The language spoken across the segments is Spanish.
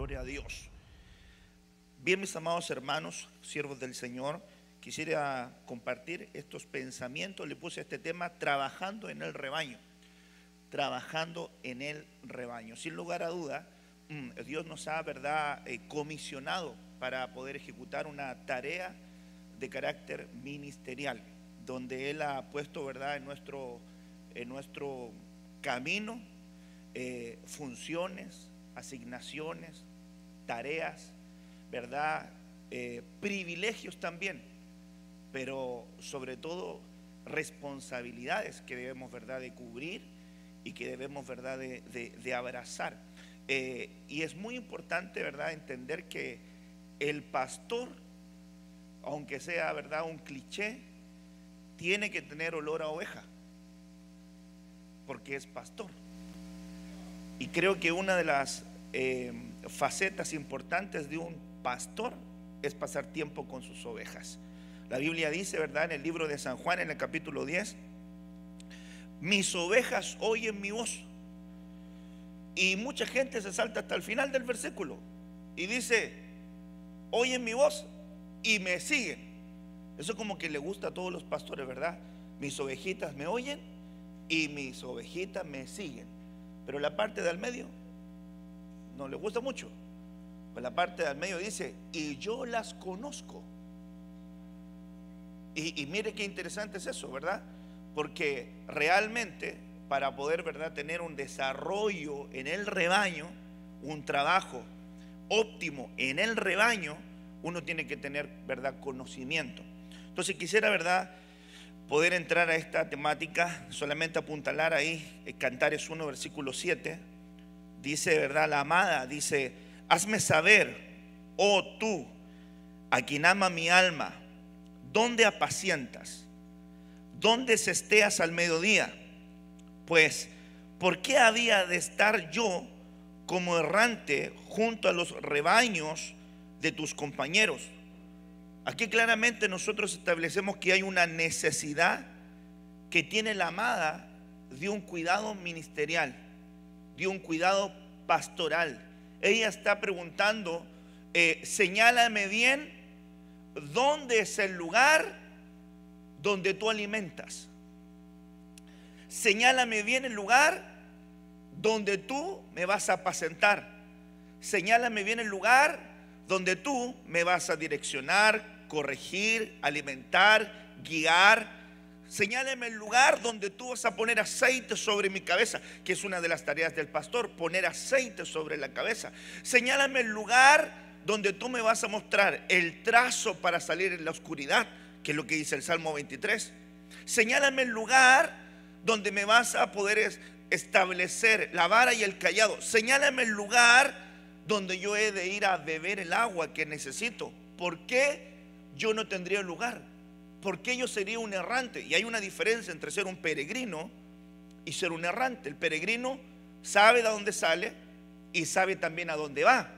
Gloria a Dios. Bien, mis amados hermanos, siervos del Señor, quisiera compartir estos pensamientos. Le puse este tema, trabajando en el rebaño. Trabajando en el rebaño. Sin lugar a duda, mm, Dios nos ha, ¿verdad?, eh, comisionado para poder ejecutar una tarea de carácter ministerial, donde Él ha puesto, ¿verdad?, en nuestro, en nuestro camino eh, funciones, asignaciones, tareas, ¿verdad? Eh, privilegios también, pero sobre todo responsabilidades que debemos, ¿verdad?, de cubrir y que debemos, ¿verdad?, de, abrazar. Eh, y es muy importante, ¿verdad?, entender que el pastor, aunque sea, ¿verdad?, un cliché, tiene que tener olor a oveja, porque es pastor. Y creo que una de las eh, facetas importantes de un pastor es pasar tiempo con sus ovejas. La Biblia dice, ¿verdad? En el libro de San Juan, en el capítulo 10, mis ovejas oyen mi voz. Y mucha gente se salta hasta el final del versículo y dice, oyen mi voz y me siguen. Eso como que le gusta a todos los pastores, ¿verdad? Mis ovejitas me oyen y mis ovejitas me siguen. Pero la parte del medio no le gusta mucho. Pues la parte del medio dice, y yo las conozco. Y, mire qué interesante es eso, ¿verdad? Porque realmente para poder, ¿verdad?, tener un desarrollo en el rebaño, un trabajo óptimo en el rebaño, uno tiene que tener, ¿verdad?, conocimiento. Entonces quisiera, ¿verdad?, poder entrar a esta temática, solamente apuntalar ahí, eh, Cantares 1, versículo 7, dice, ¿verdad? La amada dice, hazme saber, oh tú, a quien ama mi alma, ¿dónde apacientas? ¿Dónde esteas al mediodía? Pues, ¿por qué había de estar yo como errante junto a los rebaños de tus compañeros? Aquí claramente nosotros establecemos que hay una necesidad que tiene la amada de un cuidado ministerial, de un cuidado pastoral. Ella está preguntando, eh, señálame bien dónde es el lugar donde tú alimentas. Señálame bien el lugar donde tú me vas a apacentar. Señálame bien el lugar donde tú me vas a direccionar, corregir, alimentar, guiar. Señáleme el lugar donde tú vas a poner aceite sobre mi cabeza, que es una de las tareas del pastor, poner aceite sobre la cabeza. Señálame el lugar donde tú me vas a mostrar el trazo para salir en la oscuridad, que es lo que dice el Salmo 23. Señálame el lugar donde me vas a poder establecer la vara y el callado. Señálame el lugar donde yo he de ir a beber el agua que necesito. ¿Por qué? yo no tendría lugar. Porque yo sería un errante. Y hay una diferencia entre ser un peregrino y ser un errante. El peregrino sabe de dónde sale y sabe también a dónde va.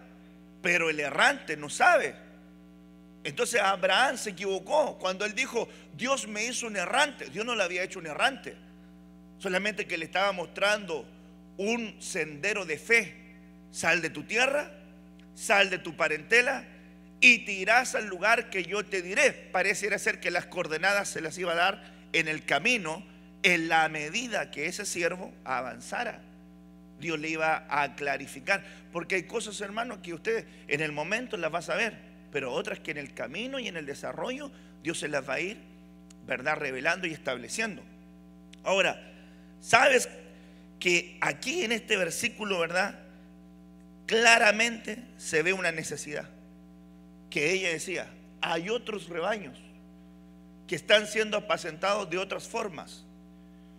Pero el errante no sabe. Entonces Abraham se equivocó cuando él dijo, Dios me hizo un errante. Dios no le había hecho un errante. Solamente que le estaba mostrando un sendero de fe. Sal de tu tierra, sal de tu parentela y te irás al lugar que yo te diré. Pareciera ser que las coordenadas se las iba a dar en el camino en la medida que ese siervo avanzara. Dios le iba a clarificar. Porque hay cosas, hermanos, que usted en el momento las va a saber, pero otras que en el camino y en el desarrollo Dios se las va a ir, ¿verdad?, revelando y estableciendo. Ahora, ¿sabes que aquí en este versículo, ¿verdad? Claramente se ve una necesidad que ella decía, hay otros rebaños que están siendo apacentados de otras formas.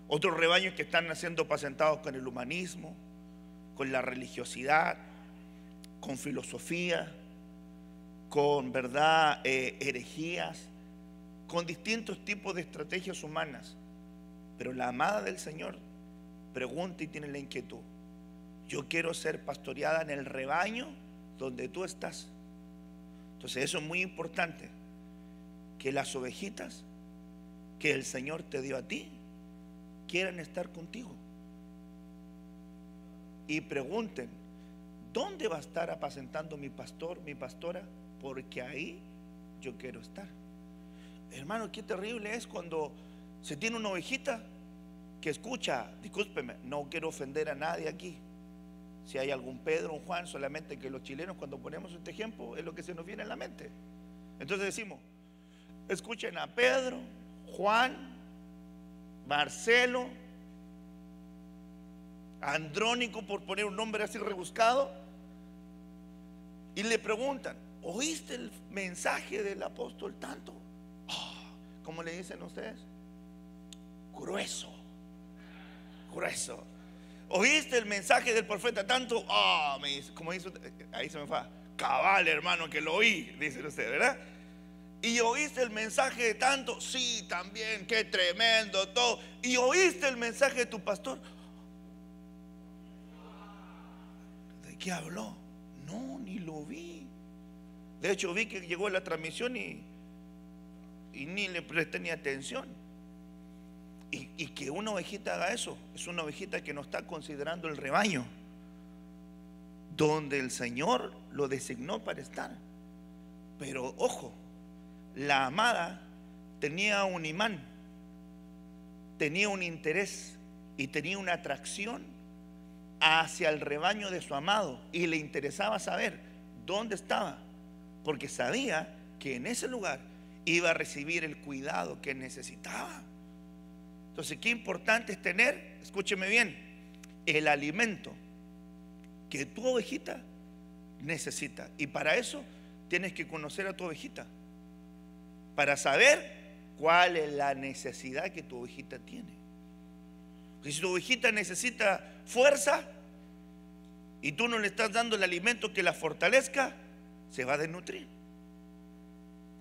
Otros rebaños que están siendo apacentados con el humanismo, con la religiosidad, con filosofía, con verdad, eh, herejías, con distintos tipos de estrategias humanas. Pero la amada del Señor pregunta y tiene la inquietud. Yo quiero ser pastoreada en el rebaño donde tú estás. Entonces eso es muy importante, que las ovejitas que el Señor te dio a ti quieran estar contigo. Y pregunten, ¿dónde va a estar apacentando mi pastor, mi pastora? Porque ahí yo quiero estar. Hermano, qué terrible es cuando se tiene una ovejita que escucha, discúlpeme, no quiero ofender a nadie aquí. Si hay algún Pedro, un Juan, solamente que los chilenos cuando ponemos este ejemplo es lo que se nos viene en la mente. Entonces decimos, escuchen a Pedro, Juan, Marcelo, Andrónico, por poner un nombre así rebuscado, y le preguntan, ¿oíste el mensaje del apóstol tanto? Ah, ¿Cómo le dicen ustedes? Grueso, grueso. ¿Oíste el mensaje del profeta tanto? Ah, me dice, como dice, ahí se me va. Cabal, hermano, que lo oí, dicen ustedes, ¿verdad? Y oíste el mensaje de tanto, sí, también, qué tremendo todo. Y oíste el mensaje de tu pastor. ¿De qué habló? No, ni lo vi. De hecho, vi que llegó la transmisión y, y ni le presté ni atención. Y, que una ovejita haga eso, es una ovejita que no está considerando el rebaño, donde el Señor lo designó para estar. Pero ojo, la amada tenía un imán, tenía un interés y tenía una atracción hacia el rebaño de su amado y le interesaba saber dónde estaba, porque sabía que en ese lugar iba a recibir el cuidado que necesitaba. Entonces, qué importante es tener, escúcheme bien, el alimento que tu ovejita necesita. Y para eso tienes que conocer a tu ovejita para saber cuál es la necesidad que tu ovejita tiene. si tu ovejita necesita fuerza y tú no le estás dando el alimento que la fortalezca, se va a desnutrir.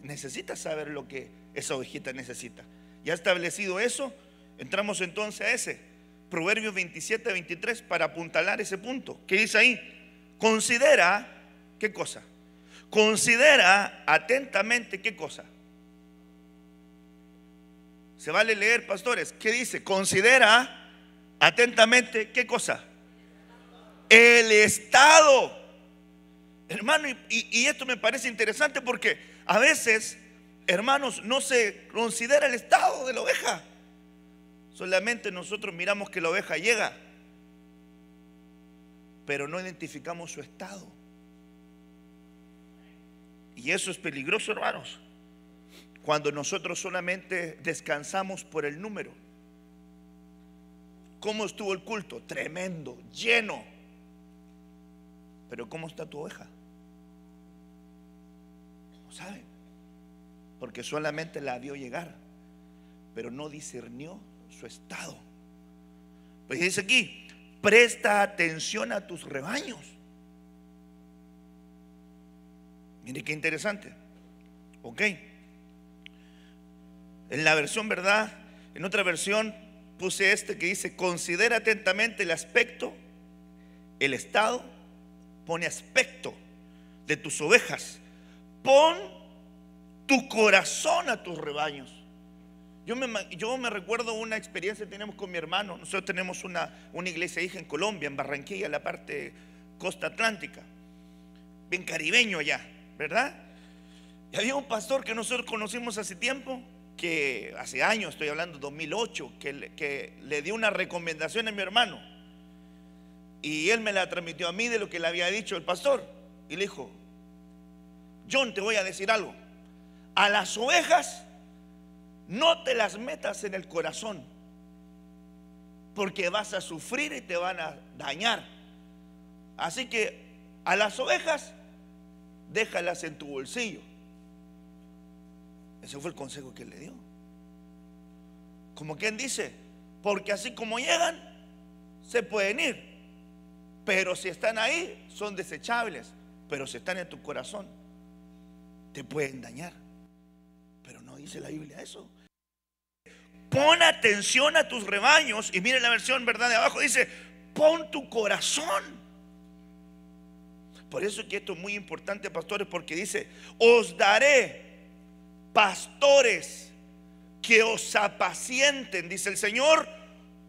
Necesitas saber lo que esa ovejita necesita. Ya establecido eso, entramos entonces a ese. Proverbios 27, 23 para apuntalar ese punto. ¿Qué dice ahí? Considera, ¿qué cosa? Considera atentamente, ¿qué cosa? Se vale leer, pastores. ¿Qué dice? Considera atentamente, ¿qué cosa? El estado. Hermano, y, esto me parece interesante porque a veces, hermanos, no se considera el estado de la oveja. Solamente nosotros miramos que la oveja llega, pero no identificamos su estado. Y eso es peligroso, hermanos cuando nosotros solamente descansamos por el número. ¿Cómo estuvo el culto? Tremendo, lleno. Pero ¿cómo está tu oveja? No sabe. Porque solamente la vio llegar, pero no discernió su estado. Pues dice aquí, presta atención a tus rebaños. Mire qué interesante. Ok. En la versión verdad, en otra versión puse este que dice, considera atentamente el aspecto, el estado, pone aspecto de tus ovejas, pon tu corazón a tus rebaños. Yo me, yo me recuerdo una experiencia que tenemos con mi hermano. Nosotros tenemos una, una iglesia hija en Colombia, en Barranquilla, la parte costa atlántica, bien caribeño allá, ¿verdad? Y había un pastor que nosotros conocimos hace tiempo, que hace años, estoy hablando 2008, que que le dio una recomendación a mi hermano. Y él me la transmitió a mí de lo que le había dicho el pastor. Y le dijo, John, te voy a decir algo. A las ovejas no te las metas en el corazón, porque vas a sufrir y te van a dañar. Así que a las ovejas déjalas en tu bolsillo ese fue el consejo que le dio. Como quien dice, porque así como llegan, se pueden ir. Pero si están ahí, son desechables. Pero si están en tu corazón, te pueden dañar. Dice la Biblia eso. Pon atención a tus rebaños. Y mire la versión, ¿verdad? De abajo dice, pon tu corazón. Por eso es que esto es muy importante, pastores, porque dice, os daré pastores que os apacienten, dice el Señor,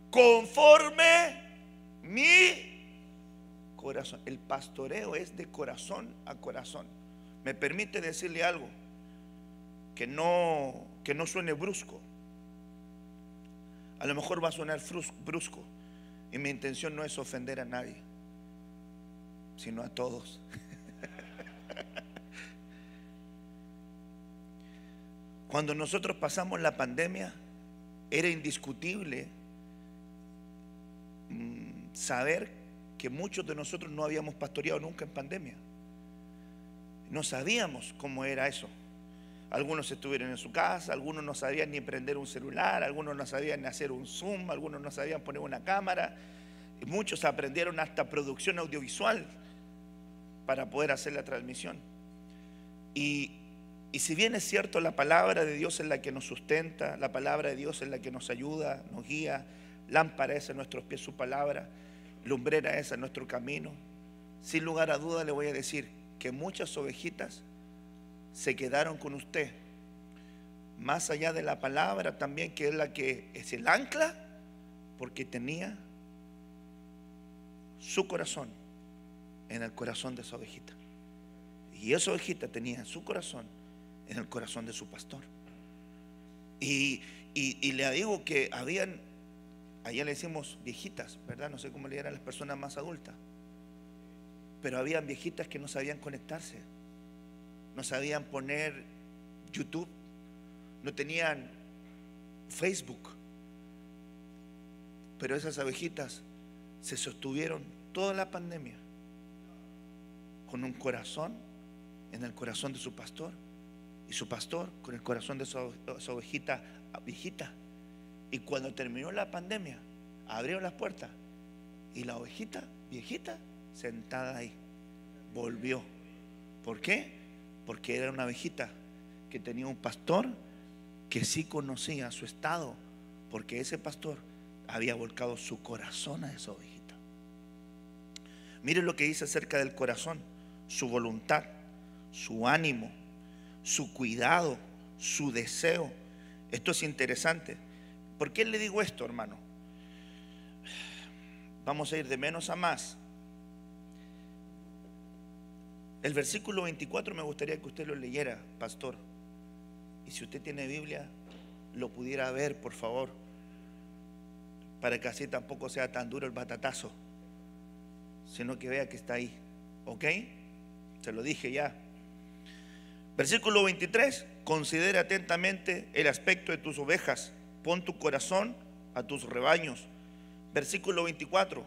conforme mi corazón. El pastoreo es de corazón a corazón. Me permite decirle algo que no, que no suene brusco. A lo mejor va a sonar brusco. Y mi intención no es ofender a nadie, sino a todos. Cuando nosotros pasamos la pandemia, era indiscutible mm, saber que muchos de nosotros no habíamos pastoreado nunca en pandemia. No sabíamos cómo era eso. Algunos estuvieron en su casa, algunos no sabían ni prender un celular, algunos no sabían ni hacer un zoom, algunos no sabían poner una cámara. Y muchos aprendieron hasta producción audiovisual para poder hacer la transmisión. Y, y si bien es cierto, la palabra de Dios es la que nos sustenta, la palabra de Dios es la que nos ayuda, nos guía, lámpara es en nuestros pies su palabra, lumbrera es en nuestro camino. Sin lugar a duda le voy a decir que muchas ovejitas se quedaron con usted. Más allá de la palabra también, que es la que es el ancla, porque tenía su corazón en el corazón de esa ovejita. Y esa ovejita tenía su corazón en el corazón de su pastor. Y, le digo que habían, allá le decimos viejitas, ¿verdad? No sé cómo le eran las personas más adultas. Pero habían viejitas que no sabían conectarse, no sabían poner YouTube, no tenían Facebook. Pero esas abejitas se sostuvieron toda la pandemia con un corazón en el corazón de su pastor y su pastor con el corazón de su, ovejita viejita. Y cuando terminó la pandemia, abrieron las puertas y la ovejita viejita sentada ahí volvió. ¿Por qué? Porque era una ovejita que tenía un pastor que sí conocía su estado, porque ese pastor había volcado su corazón a esa ovejita. Miren lo que dice acerca del corazón, su voluntad, su ánimo, su cuidado, su deseo. Esto es interesante. ¿Por qué le digo esto, hermano? Vamos a ir de menos a más. El versículo 24 me gustaría que usted lo leyera, pastor. Y si usted tiene Biblia, lo pudiera ver, por favor. Para que así tampoco sea tan duro el batatazo. Sino que vea que está ahí. ¿Ok? Se lo dije ya. Versículo 23, considera atentamente el aspecto de tus ovejas, pon tu corazón a tus rebaños. Versículo 24,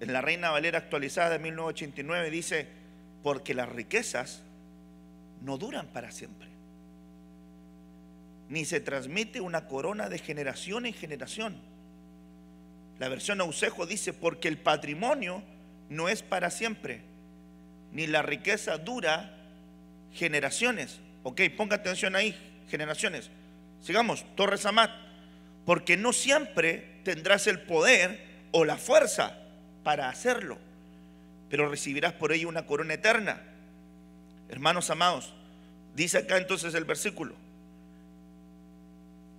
en la Reina Valera actualizada de 1989 dice, porque las riquezas no duran para siempre, ni se transmite una corona de generación en generación. La versión Ausejo dice, porque el patrimonio no es para siempre, ni la riqueza dura generaciones. Ok, ponga atención ahí, generaciones. Sigamos, Torres Amat. Porque no siempre tendrás el poder o la fuerza para hacerlo, pero recibirás por ello una corona eterna. Hermanos amados, dice acá entonces el versículo,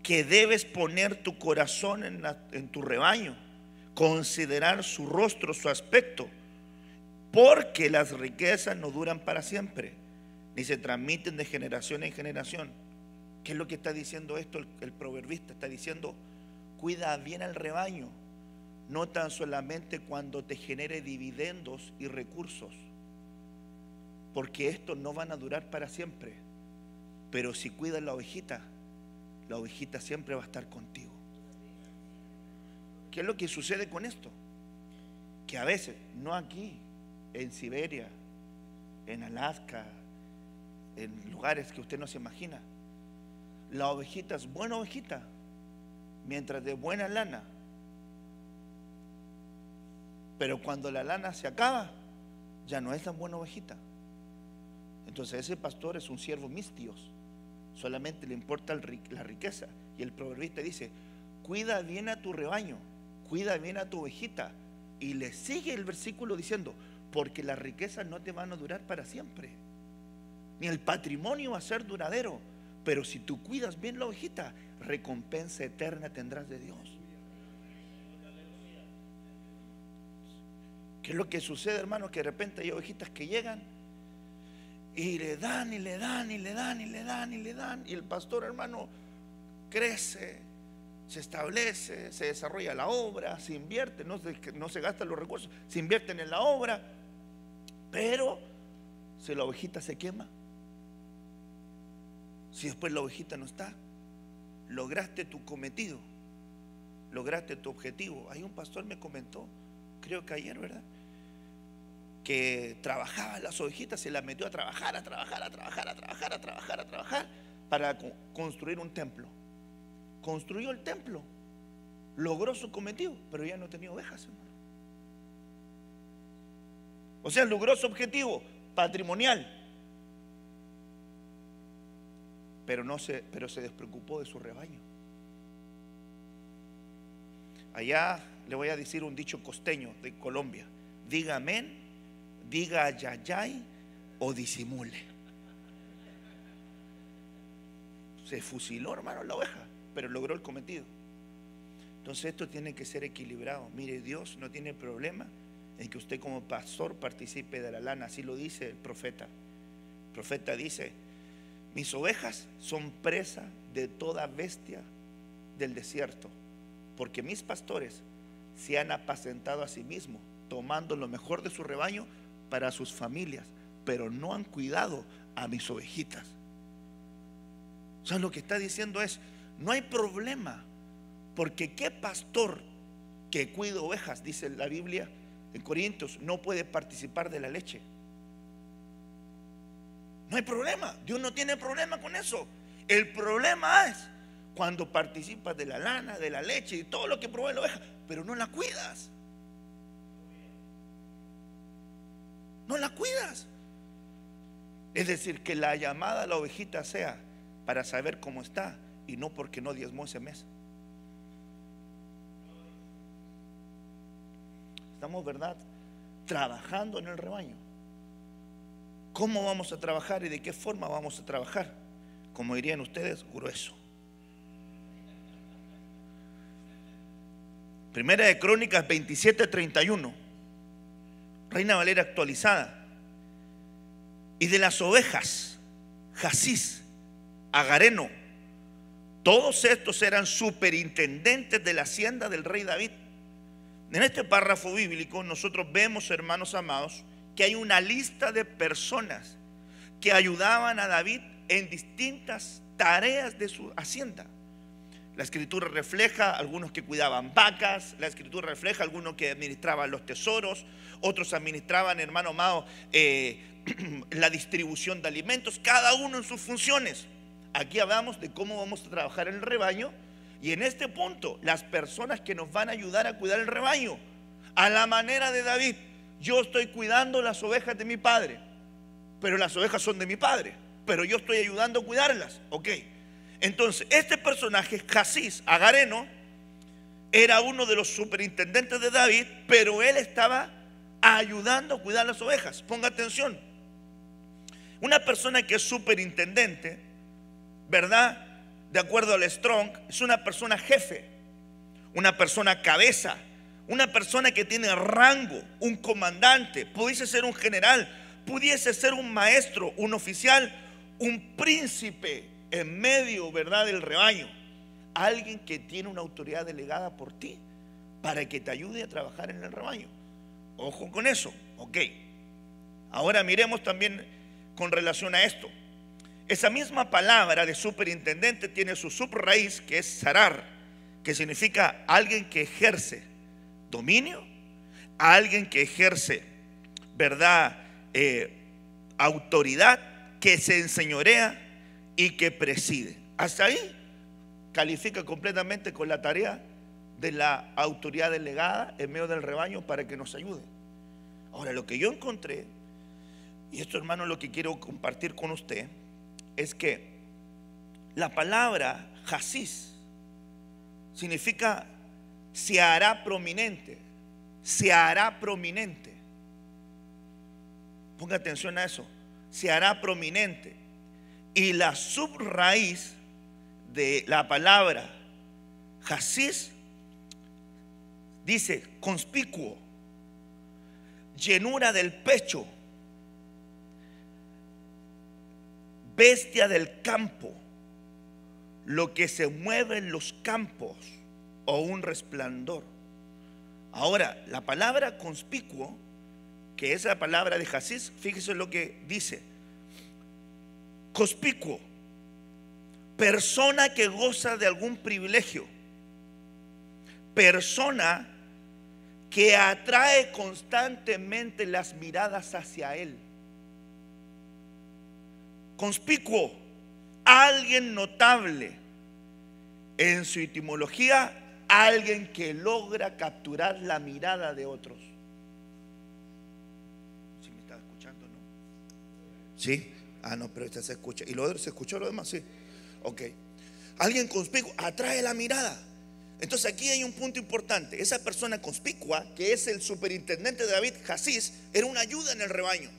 que debes poner tu corazón en, en tu rebaño, considerar su rostro, su aspecto, porque las riquezas no duran para siempre ni se transmiten de generación en generación. ¿Qué es lo que está diciendo esto el, proverbista? Está diciendo, cuida bien al rebaño, no tan solamente cuando te genere dividendos y recursos, porque estos no van a durar para siempre. Pero si cuidas la ovejita, la ovejita siempre va a estar contigo. ¿Qué es lo que sucede con esto? Que a veces, no aquí, en Siberia, en Alaska, en lugares que usted no se imagina. La ovejita es buena ovejita, mientras de buena lana. Pero cuando la lana se acaba, ya no es tan buena ovejita. Entonces ese pastor es un siervo mistios. Solamente le importa la riqueza. Y el proverbista dice, cuida bien a tu rebaño, cuida bien a tu ovejita. Y le sigue el versículo diciendo, porque las riquezas no te van a durar para siempre ni el patrimonio va a ser duradero. Pero si tú cuidas bien la ovejita, recompensa eterna tendrás de Dios. ¿Qué es lo que sucede, hermano? Que de repente hay ovejitas que llegan y le dan y le dan y le dan y le dan y le dan. Y el pastor, hermano, crece, se establece, se desarrolla la obra, se invierte, no se, no gastan los recursos, se invierten en la obra. Pero si la ovejita se quema, si después la ovejita no está, lograste tu cometido, lograste tu objetivo. Hay un pastor me comentó, creo que ayer, ¿verdad? Que trabajaba las ovejitas, se las metió a trabajar, a trabajar, a trabajar, a trabajar, a trabajar, a trabajar, para construir un templo. Construyó el templo, logró su cometido, pero ya no tenía ovejas, hermano. O sea, logró su objetivo patrimonial, pero, no se, pero se despreocupó de su rebaño. Allá le voy a decir un dicho costeño de Colombia. Diga amén, diga ayayay o disimule. Se fusiló, hermano, la oveja, pero logró el cometido. Entonces esto tiene que ser equilibrado. Mire, Dios no tiene problema en que usted como pastor participe de la lana. Así lo dice el profeta. El profeta dice, mis ovejas son presa de toda bestia del desierto, porque mis pastores se han apacentado a sí mismos, tomando lo mejor de su rebaño para sus familias, pero no han cuidado a mis ovejitas. O sea, lo que está diciendo es, no hay problema, porque qué pastor que cuida ovejas, dice la Biblia en Corintios, no puede participar de la leche. No hay problema. Dios no tiene problema con eso. El problema es cuando participas de la lana, de la leche y todo lo que provee la oveja, pero no la cuidas. No la cuidas. Es decir, que la llamada a la ovejita sea para saber cómo está y no porque no diezmó ese mes. Estamos, ¿verdad? Trabajando en el rebaño. ¿Cómo vamos a trabajar y de qué forma vamos a trabajar? Como dirían ustedes, grueso. Primera de Crónicas 27:31. Reina Valera actualizada. Y de las ovejas, Jasís, Agareno, todos estos eran superintendentes de la hacienda del rey David. En este párrafo bíblico nosotros vemos, hermanos amados, que hay una lista de personas que ayudaban a David en distintas tareas de su hacienda. La escritura refleja algunos que cuidaban vacas, la escritura refleja algunos que administraban los tesoros, otros administraban, hermano amado, eh, la distribución de alimentos, cada uno en sus funciones. Aquí hablamos de cómo vamos a trabajar el rebaño y en este punto las personas que nos van a ayudar a cuidar el rebaño, a la manera de David, yo estoy cuidando las ovejas de mi padre, pero las ovejas son de mi padre, pero yo estoy ayudando a cuidarlas, ¿ok? Entonces, este personaje, Jasís Agareno, era uno de los superintendentes de David, pero él estaba ayudando a cuidar las ovejas. Ponga atención. Una persona que es superintendente, ¿verdad? De acuerdo al Strong, es una persona jefe, una persona cabeza, una persona que tiene rango, un comandante, pudiese ser un general, pudiese ser un maestro, un oficial, un príncipe en medio, ¿verdad?, del rebaño. Alguien que tiene una autoridad delegada por ti para que te ayude a trabajar en el rebaño. Ojo con eso, ok. Ahora miremos también con relación a esto. Esa misma palabra de superintendente tiene su subraíz que es sarar, que significa alguien que ejerce dominio, alguien que ejerce, ¿verdad? Eh, autoridad, que se enseñorea y que preside. Hasta ahí califica completamente con la tarea de la autoridad delegada en medio del rebaño para que nos ayude. Ahora, lo que yo encontré, y esto hermano lo que quiero compartir con usted, es que la palabra Jasís significa se hará prominente, se hará prominente. Ponga atención a eso, se hará prominente. Y la subraíz de la palabra Jasís dice conspicuo. llenura del pecho, bestia del campo, lo que se mueve en los campos o un resplandor. Ahora, la palabra conspicuo, que es la palabra de Jasís, fíjese lo que dice. Conspicuo, persona que goza de algún privilegio, persona que atrae constantemente las miradas hacia él. Conspicuo, alguien notable. En su etimología, alguien que logra capturar la mirada de otros. ¿Sí me está escuchando, no? ¿Sí? Ah, no, pero este se escucha. ¿Y lo se escuchó lo demás? Sí. Ok. Alguien conspicuo atrae la mirada. Entonces aquí hay un punto importante. Esa persona conspicua, que es el superintendente de David, Jasís, era una ayuda en el rebaño.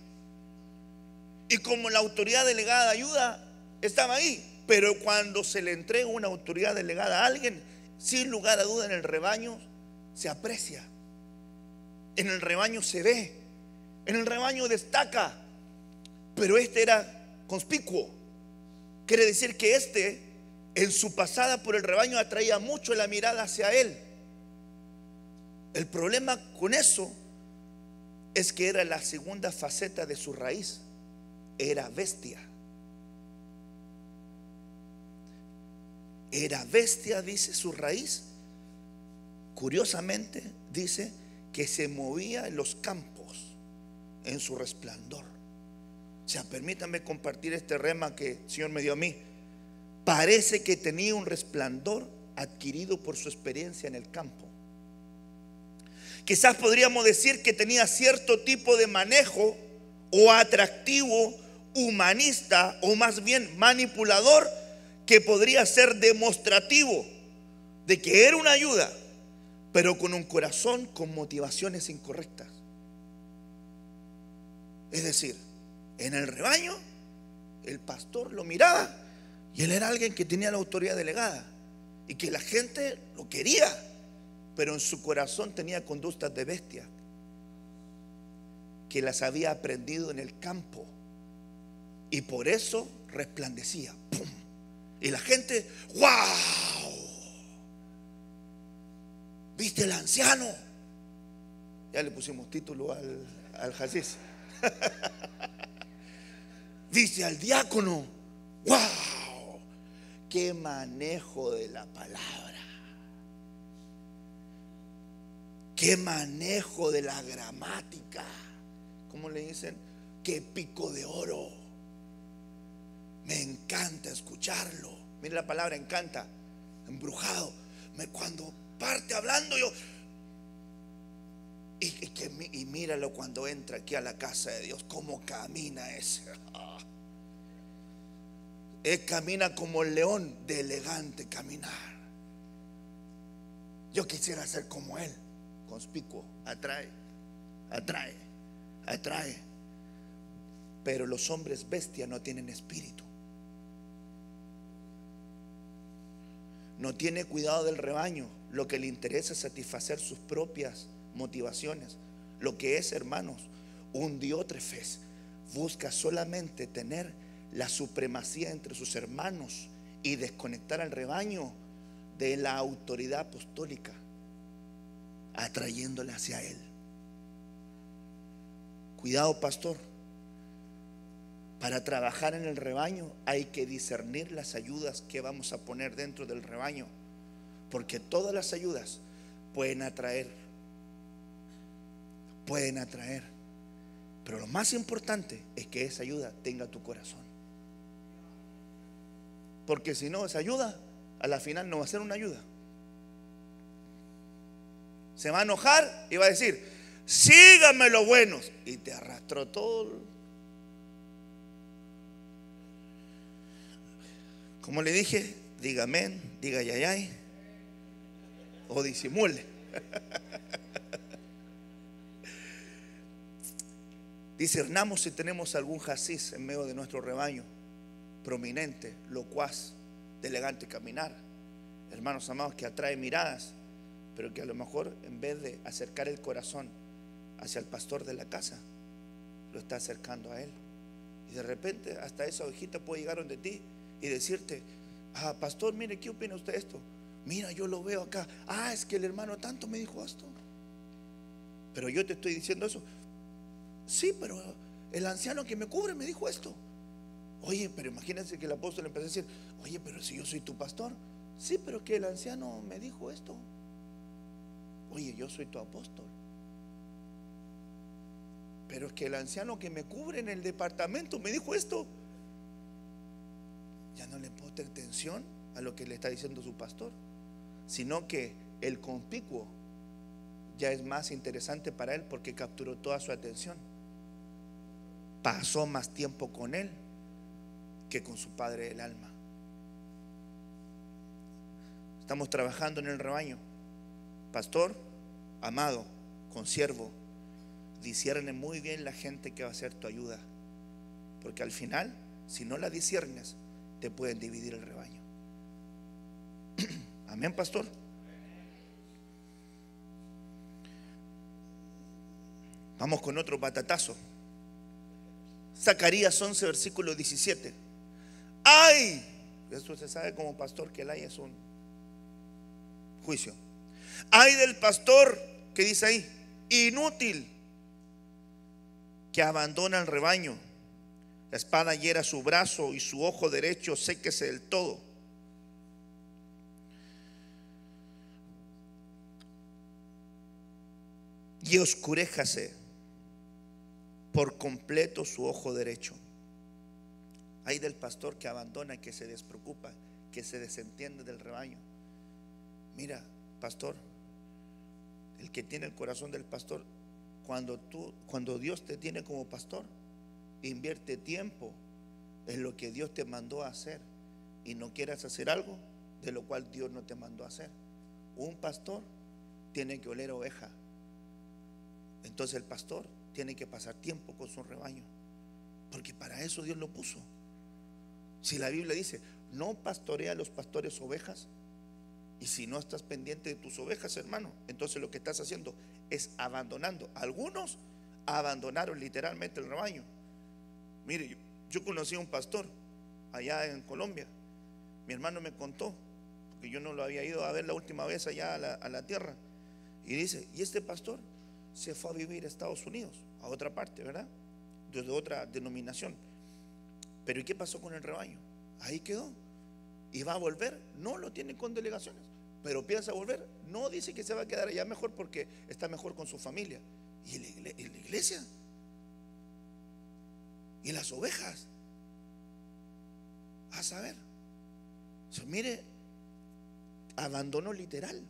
Y como la autoridad delegada de ayuda estaba ahí, pero cuando se le entrega una autoridad delegada a alguien, sin lugar a duda en el rebaño se aprecia. En el rebaño se ve. En el rebaño destaca. Pero este era conspicuo. Quiere decir que este en su pasada por el rebaño atraía mucho la mirada hacia él. El problema con eso es que era la segunda faceta de su raíz. Era bestia. Era bestia, dice su raíz. Curiosamente, dice que se movía en los campos en su resplandor. O sea, permítanme compartir este rema que el Señor me dio a mí parece que tenía un resplandor adquirido por su experiencia en el campo. Quizás podríamos decir que tenía cierto tipo de manejo o atractivo humanista o más bien manipulador que podría ser demostrativo de que era una ayuda, pero con un corazón con motivaciones incorrectas. Es decir, en el rebaño el pastor lo miraba y él era alguien que tenía la autoridad delegada y que la gente lo quería, pero en su corazón tenía conductas de bestia que las había aprendido en el campo y por eso resplandecía. Y la gente, ¡wow! ¿Viste el anciano? Ya le pusimos título al, al ¿Viste al diácono? ¡Wow! qué manejo de la palabra. Qué manejo de la gramática. ¿Cómo le dicen? Qué pico de oro. Me encanta escucharlo. Mire la palabra encanta. Embrujado. Cuando parte hablando yo... Y, y, y míralo cuando entra aquí a la casa de Dios. Cómo camina ese. Él camina como el león de elegante caminar. Yo quisiera ser como Él, conspicuo, atrae, atrae, atrae. Pero los hombres bestia no tienen espíritu. No tiene cuidado del rebaño. Lo que le interesa es satisfacer sus propias motivaciones. Lo que es, hermanos, un diótrefes busca solamente tener la supremacía entre sus hermanos y desconectar al rebaño de la autoridad apostólica, atrayéndole hacia él. Cuidado, pastor. Para trabajar en el rebaño hay que discernir las ayudas que vamos a poner dentro del rebaño, porque todas las ayudas pueden atraer, pueden atraer, pero lo más importante es que esa ayuda tenga tu corazón. Porque si no, esa ayuda a la final no va a ser una ayuda. Se va a enojar y va a decir, síganme los buenos. Y te arrastró todo. Como le dije, diga amén, diga yayay o disimule. Discernamos si tenemos algún jacis en medio de nuestro rebaño prominente, locuaz, de elegante caminar. Hermanos amados, que atrae miradas, pero que a lo mejor en vez de acercar el corazón hacia el pastor de la casa, lo está acercando a él. Y de repente hasta esa ovejita puede llegar donde ti y decirte, ah, pastor, mire, ¿qué opina usted de esto? Mira, yo lo veo acá. Ah, es que el hermano tanto me dijo esto. Pero yo te estoy diciendo eso. Sí, pero el anciano que me cubre me dijo esto. Oye, pero imagínense que el apóstol empezó a decir, oye, pero si yo soy tu pastor. Sí, pero que el anciano me dijo esto. Oye, yo soy tu apóstol. Pero es que el anciano que me cubre en el departamento me dijo esto. Ya no le tener atención a lo que le está diciendo su pastor, sino que el conspicuo ya es más interesante para él porque capturó toda su atención. Pasó más tiempo con él que con su padre del alma. Estamos trabajando en el rebaño. Pastor, amado, consiervo, discierne muy bien la gente que va a ser tu ayuda. Porque al final, si no la disiernes, te pueden dividir el rebaño. Amén, pastor. Vamos con otro patatazo. Zacarías 11, versículo 17. ¡Ay! Eso se sabe como pastor que el ay es un juicio. Hay del pastor que dice ahí, inútil, que abandona el rebaño. La espada hiera su brazo y su ojo derecho séquese del todo. Y oscuréjase por completo su ojo derecho. Hay del pastor que abandona, que se despreocupa, que se desentiende del rebaño. Mira, pastor, el que tiene el corazón del pastor, cuando tú, cuando Dios te tiene como pastor, invierte tiempo en lo que Dios te mandó a hacer y no quieras hacer algo de lo cual Dios no te mandó a hacer. Un pastor tiene que oler oveja. Entonces el pastor tiene que pasar tiempo con su rebaño, porque para eso Dios lo puso. Si la Biblia dice, no pastorea a los pastores ovejas, y si no estás pendiente de tus ovejas, hermano, entonces lo que estás haciendo es abandonando. Algunos abandonaron literalmente el rebaño. Mire, yo, conocí a un pastor allá en Colombia. Mi hermano me contó, porque yo no lo había ido a ver la última vez allá a la, a la tierra. Y dice, ¿y este pastor? Se fue a vivir a Estados Unidos, a otra parte, ¿verdad? Desde otra denominación. Pero ¿y qué pasó con el rebaño? Ahí quedó. ¿Y va a volver? No lo tiene con delegaciones. Pero piensa volver. No dice que se va a quedar allá mejor porque está mejor con su familia. ¿Y la iglesia? ¿Y las ovejas? A saber. mire, abandono literal.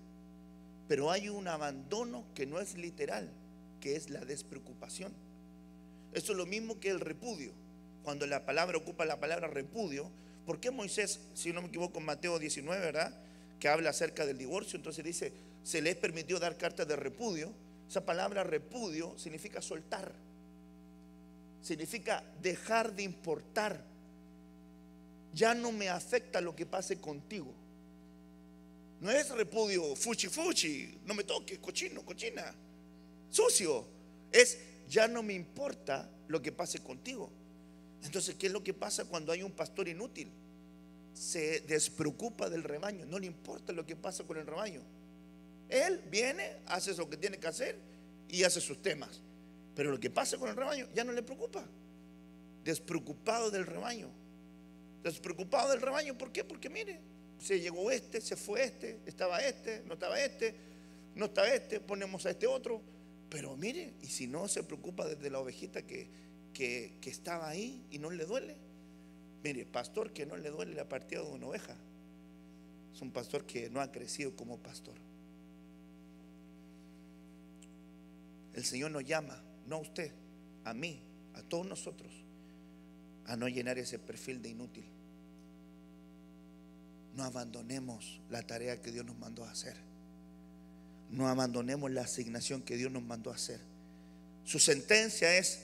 Pero hay un abandono que no es literal, que es la despreocupación. Eso es lo mismo que el repudio. Cuando la palabra ocupa la palabra repudio, ¿por qué Moisés, si no me equivoco, en Mateo 19, ¿verdad? Que habla acerca del divorcio, entonces dice, se les permitió dar cartas de repudio. Esa palabra repudio significa soltar, significa dejar de importar. Ya no me afecta lo que pase contigo. No es repudio, fuchi, fuchi, no me toques, cochino, cochina, sucio. Es, ya no me importa lo que pase contigo. Entonces, ¿qué es lo que pasa cuando hay un pastor inútil? Se despreocupa del rebaño, no le importa lo que pasa con el rebaño. Él viene, hace lo que tiene que hacer y hace sus temas. Pero lo que pasa con el rebaño ya no le preocupa. Despreocupado del rebaño. Despreocupado del rebaño, ¿por qué? Porque mire, se llegó este, se fue este, estaba este, no estaba este, no está este, ponemos a este otro. Pero mire, y si no se preocupa desde la ovejita que, que, estaba ahí y no le duele. Mire, pastor que no le duele la partida de una oveja. Es un pastor que no ha crecido como pastor. El Señor nos llama, no a usted, a mí, a todos nosotros, a no llenar ese perfil de inútil no abandonemos la tarea que Dios nos mandó a hacer. No abandonemos la asignación que Dios nos mandó a hacer. Su sentencia es,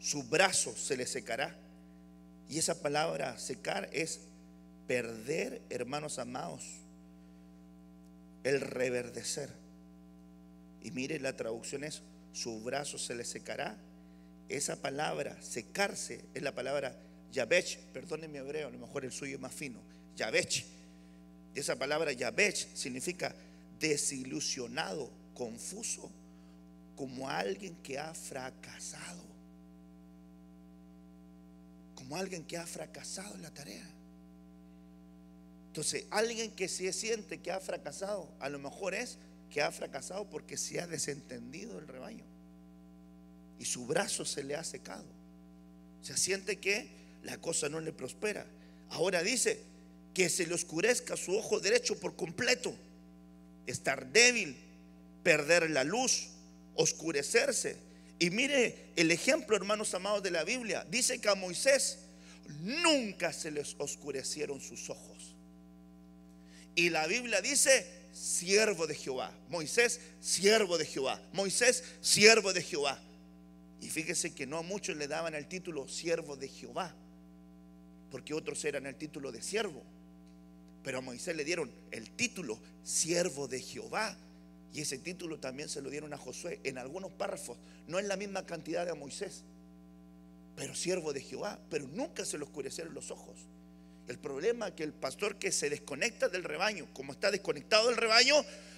su brazo se le secará. Y esa palabra secar es perder, hermanos amados, el reverdecer. Y mire, la traducción es su brazo se le secará. Esa palabra, secarse, es la palabra Yabech, perdónenme hebreo, a lo mejor el suyo es más fino. Yabech. Esa palabra Yabech significa desilusionado, confuso, como alguien que ha fracasado. Como alguien que ha fracasado en la tarea. Entonces, alguien que se siente que ha fracasado, a lo mejor es que ha fracasado porque se ha desentendido el rebaño. Y su brazo se le ha secado. Se siente que la cosa no le prospera. Ahora dice que se le oscurezca su ojo derecho por completo. Estar débil, perder la luz, oscurecerse. Y mire el ejemplo, hermanos amados de la Biblia. Dice que a Moisés nunca se les oscurecieron sus ojos. Y la Biblia dice, siervo de Jehová. Moisés, siervo de Jehová. Moisés, siervo de Jehová. Y fíjese que no a muchos le daban el título siervo de Jehová, porque otros eran el título de siervo. Pero a Moisés le dieron el título siervo de Jehová. Y ese título también se lo dieron a Josué en algunos párrafos. No en la misma cantidad de a Moisés, pero siervo de Jehová. Pero nunca se le oscurecieron los ojos. El problema es que el pastor que se desconecta del rebaño, como está desconectado del rebaño,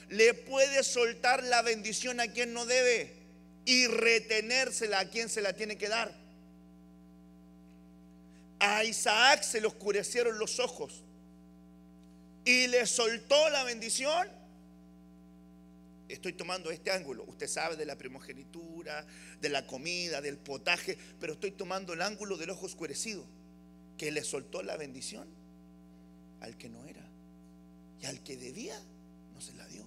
le puede soltar la bendición a quien no debe y retenérsela a quien se la tiene que dar. A Isaac se le oscurecieron los ojos y le soltó la bendición. Estoy tomando este ángulo. Usted sabe de la primogenitura, de la comida, del potaje, pero estoy tomando el ángulo del ojo oscurecido que le soltó la bendición al que no era. Y al que debía, no se la dio.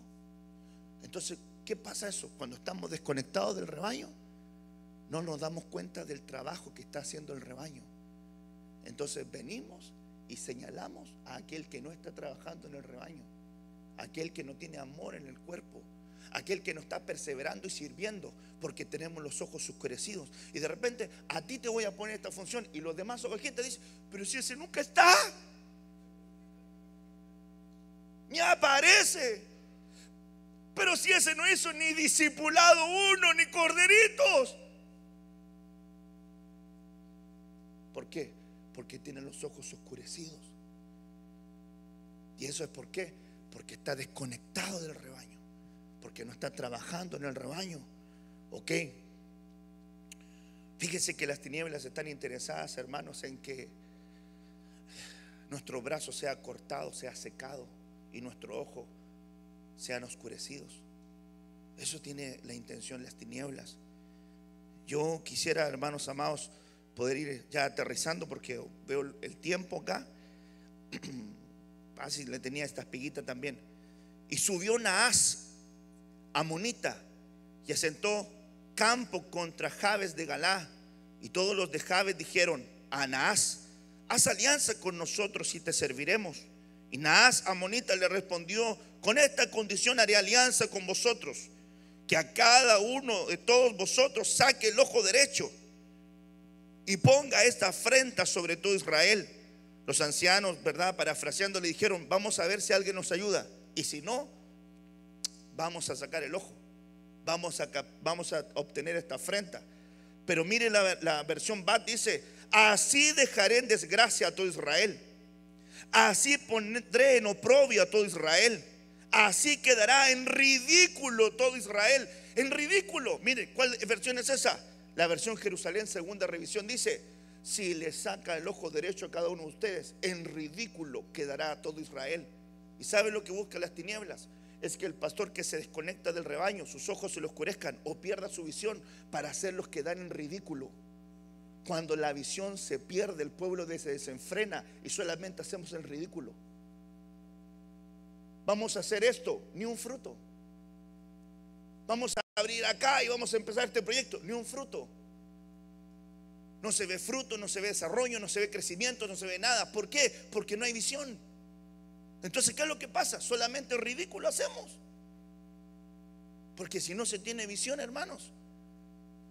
Entonces, ¿qué pasa eso? Cuando estamos desconectados del rebaño, no nos damos cuenta del trabajo que está haciendo el rebaño. Entonces venimos y señalamos a aquel que no está trabajando en el rebaño, aquel que no tiene amor en el cuerpo, aquel que no está perseverando y sirviendo porque tenemos los ojos oscurecidos. Y de repente a ti te voy a poner esta función y los demás te dicen, pero si ese nunca está, ni aparece. Pero si ese no hizo ni discipulado uno, ni corderitos. ¿Por qué? Porque tiene los ojos oscurecidos. ¿Y eso es por qué? Porque está desconectado del rebaño porque no está trabajando en el rebaño. ¿Ok? Fíjese que las tinieblas están interesadas, hermanos, en que nuestro brazo sea cortado, sea secado y nuestro ojo sean oscurecidos. Eso tiene la intención las tinieblas. Yo quisiera, hermanos amados, poder ir ya aterrizando porque veo el tiempo acá. Así le tenía esta espiguita también. Y subió Naas amonita y asentó campo contra Jabes de Galá. Y todos los de Jabes dijeron a Naas, haz alianza con nosotros y te serviremos. Y Naas amonita le respondió, con esta condición haré alianza con vosotros, que a cada uno de todos vosotros saque el ojo derecho y ponga esta afrenta sobre todo Israel. Los ancianos, ¿verdad? Parafraseando, le dijeron, vamos a ver si alguien nos ayuda. Y si no, vamos a sacar el ojo, vamos a, vamos a obtener esta afrenta. Pero mire la, versión Bat, dice, así dejaré en desgracia a todo Israel, así pondré en oprobio a todo Israel, así quedará en ridículo todo Israel, en ridículo. Mire, ¿cuál versión es esa? La versión Jerusalén, segunda revisión, dice, si le saca el ojo derecho a cada uno de ustedes, en ridículo quedará todo Israel. ¿Y sabe lo que busca las tinieblas? es que el pastor que se desconecta del rebaño, sus ojos se le oscurezcan o pierda su visión para hacerlos quedar en ridículo. Cuando la visión se pierde, el pueblo se desenfrena y solamente hacemos el ridículo. Vamos a hacer esto, ni un fruto. Vamos a abrir acá y vamos a empezar este proyecto, ni un fruto. No se ve fruto, no se ve desarrollo, no se ve crecimiento, no se ve nada. ¿Por qué? Porque no hay visión. Entonces, ¿qué es lo que pasa? Solamente ridículo hacemos. Porque si no se tiene visión, hermanos,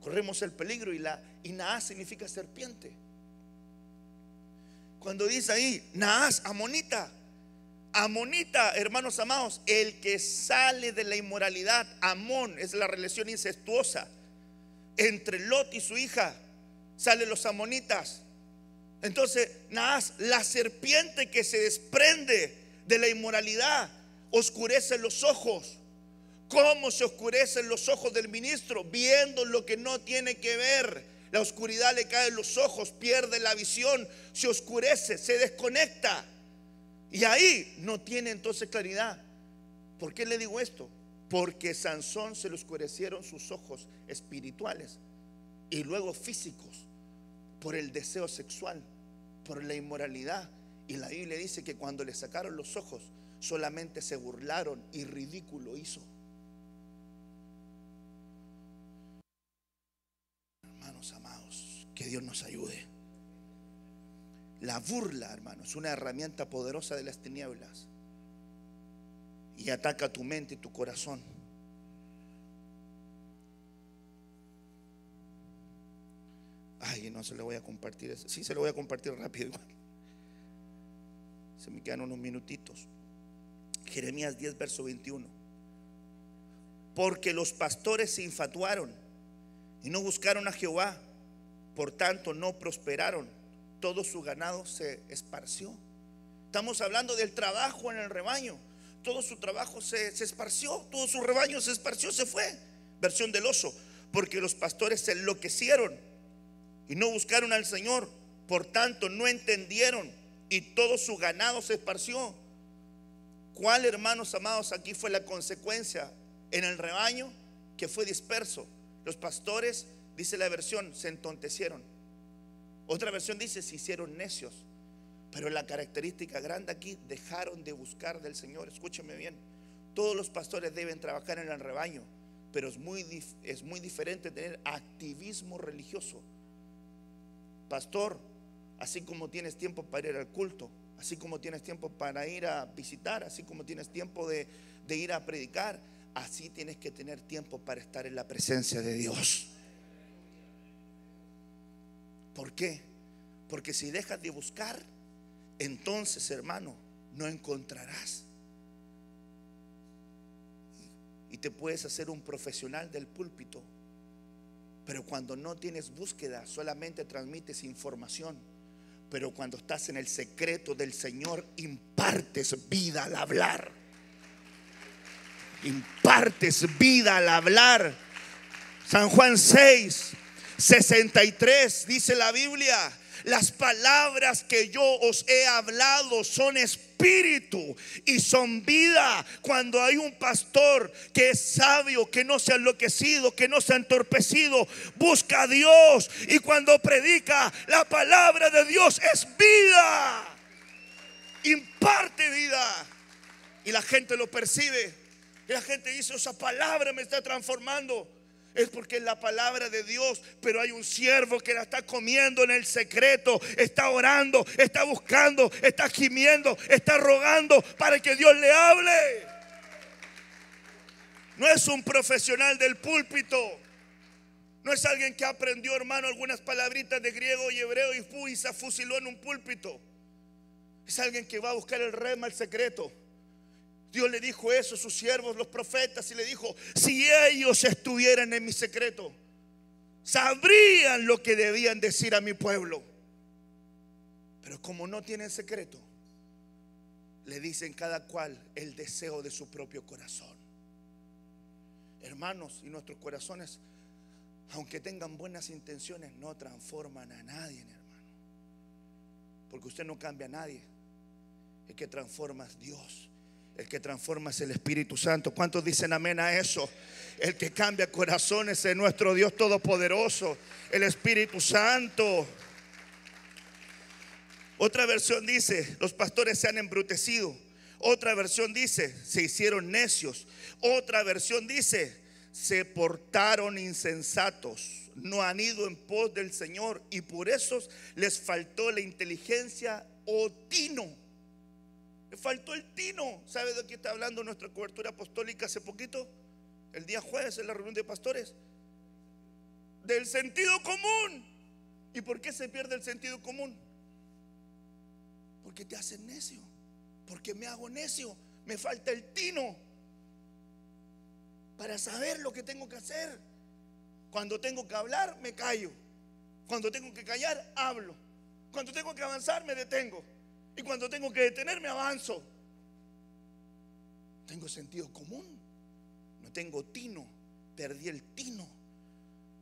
corremos el peligro y la y Naas significa serpiente. Cuando dice ahí, Naas, amonita, amonita, hermanos amados, el que sale de la inmoralidad, amón, es la relación incestuosa, entre Lot y su hija salen los amonitas. Entonces, nada, la serpiente que se desprende de la inmoralidad oscurece los ojos. ¿Cómo se oscurecen los ojos del ministro? Viendo lo que no tiene que ver. La oscuridad le cae en los ojos, pierde la visión, se oscurece, se desconecta. Y ahí no tiene entonces claridad. ¿Por qué le digo esto? Porque Sansón se le oscurecieron sus ojos espirituales y luego físicos por el deseo sexual, por la inmoralidad. Y la Biblia dice que cuando le sacaron los ojos, solamente se burlaron y ridículo hizo. Hermanos amados, que Dios nos ayude. La burla, hermanos, es una herramienta poderosa de las tinieblas y ataca tu mente y tu corazón. Ay, no se lo voy a compartir. Sí, se lo voy a compartir rápido igual. Se me quedan unos minutitos. Jeremías 10, verso 21. Porque los pastores se infatuaron y no buscaron a Jehová, por tanto no prosperaron. Todo su ganado se esparció. Estamos hablando del trabajo en el rebaño todo su trabajo se, esparció, todo su rebaño se esparció, se fue. Versión del oso, porque los pastores se enloquecieron y no buscaron al Señor, por tanto no entendieron y todo su ganado se esparció. ¿Cuál, hermanos amados, aquí fue la consecuencia en el rebaño que fue disperso? Los pastores, dice la versión, se entontecieron. Otra versión dice, se hicieron necios. Pero la característica grande aquí, dejaron de buscar del Señor. Escúcheme bien, todos los pastores deben trabajar en el rebaño, pero es muy, es muy diferente tener activismo religioso. Pastor, así como tienes tiempo para ir al culto, así como tienes tiempo para ir a visitar, así como tienes tiempo de, de ir a predicar, así tienes que tener tiempo para estar en la presencia de Dios. ¿Por qué? Porque si dejas de buscar, entonces, hermano, no encontrarás. Y te puedes hacer un profesional del púlpito. Pero cuando no tienes búsqueda, solamente transmites información. Pero cuando estás en el secreto del Señor, impartes vida al hablar. Impartes vida al hablar. San Juan 6, 63 dice la Biblia las palabras que yo os he hablado son espíritu y son vida. Cuando hay un pastor que es sabio, que no se ha enloquecido, que no se ha entorpecido, busca a Dios. Y cuando predica la palabra de Dios es vida. Imparte vida. Y la gente lo percibe. Y la gente dice, esa palabra me está transformando es porque es la palabra de Dios, pero hay un siervo que la está comiendo en el secreto, está orando, está buscando, está gimiendo, está rogando para que Dios le hable. No es un profesional del púlpito. No es alguien que aprendió, hermano, algunas palabritas de griego y hebreo y, y se fusiló en un púlpito. Es alguien que va a buscar el rema, el secreto. Dios le dijo eso a sus siervos, los profetas, y le dijo, si ellos estuvieran en mi secreto, sabrían lo que debían decir a mi pueblo. Pero como no tienen secreto, le dicen cada cual el deseo de su propio corazón. Hermanos, y nuestros corazones, aunque tengan buenas intenciones, no transforman a nadie, hermano. Porque usted no cambia a nadie. El que transforma es Dios. El que transforma es el Espíritu Santo. ¿Cuántos dicen amén a eso? El que cambia corazones es nuestro Dios Todopoderoso, el Espíritu Santo. Otra versión dice, los pastores se han embrutecido. Otra versión dice, se hicieron necios. Otra versión dice, se portaron insensatos. No han ido en pos del Señor y por eso les faltó la inteligencia o tino faltó el tino. ¿Sabe de qué está hablando nuestra cobertura apostólica hace poquito? El día jueves en la reunión de pastores. Del sentido común. ¿Y por qué se pierde el sentido común? Porque te hacen necio. Porque me hago necio. Me falta el tino para saber lo que tengo que hacer. Cuando tengo que hablar, me callo. Cuando tengo que callar, hablo. Cuando tengo que avanzar, me detengo. Y cuando tengo que detenerme, avanzo. Tengo sentido común. No tengo tino. Perdí el tino.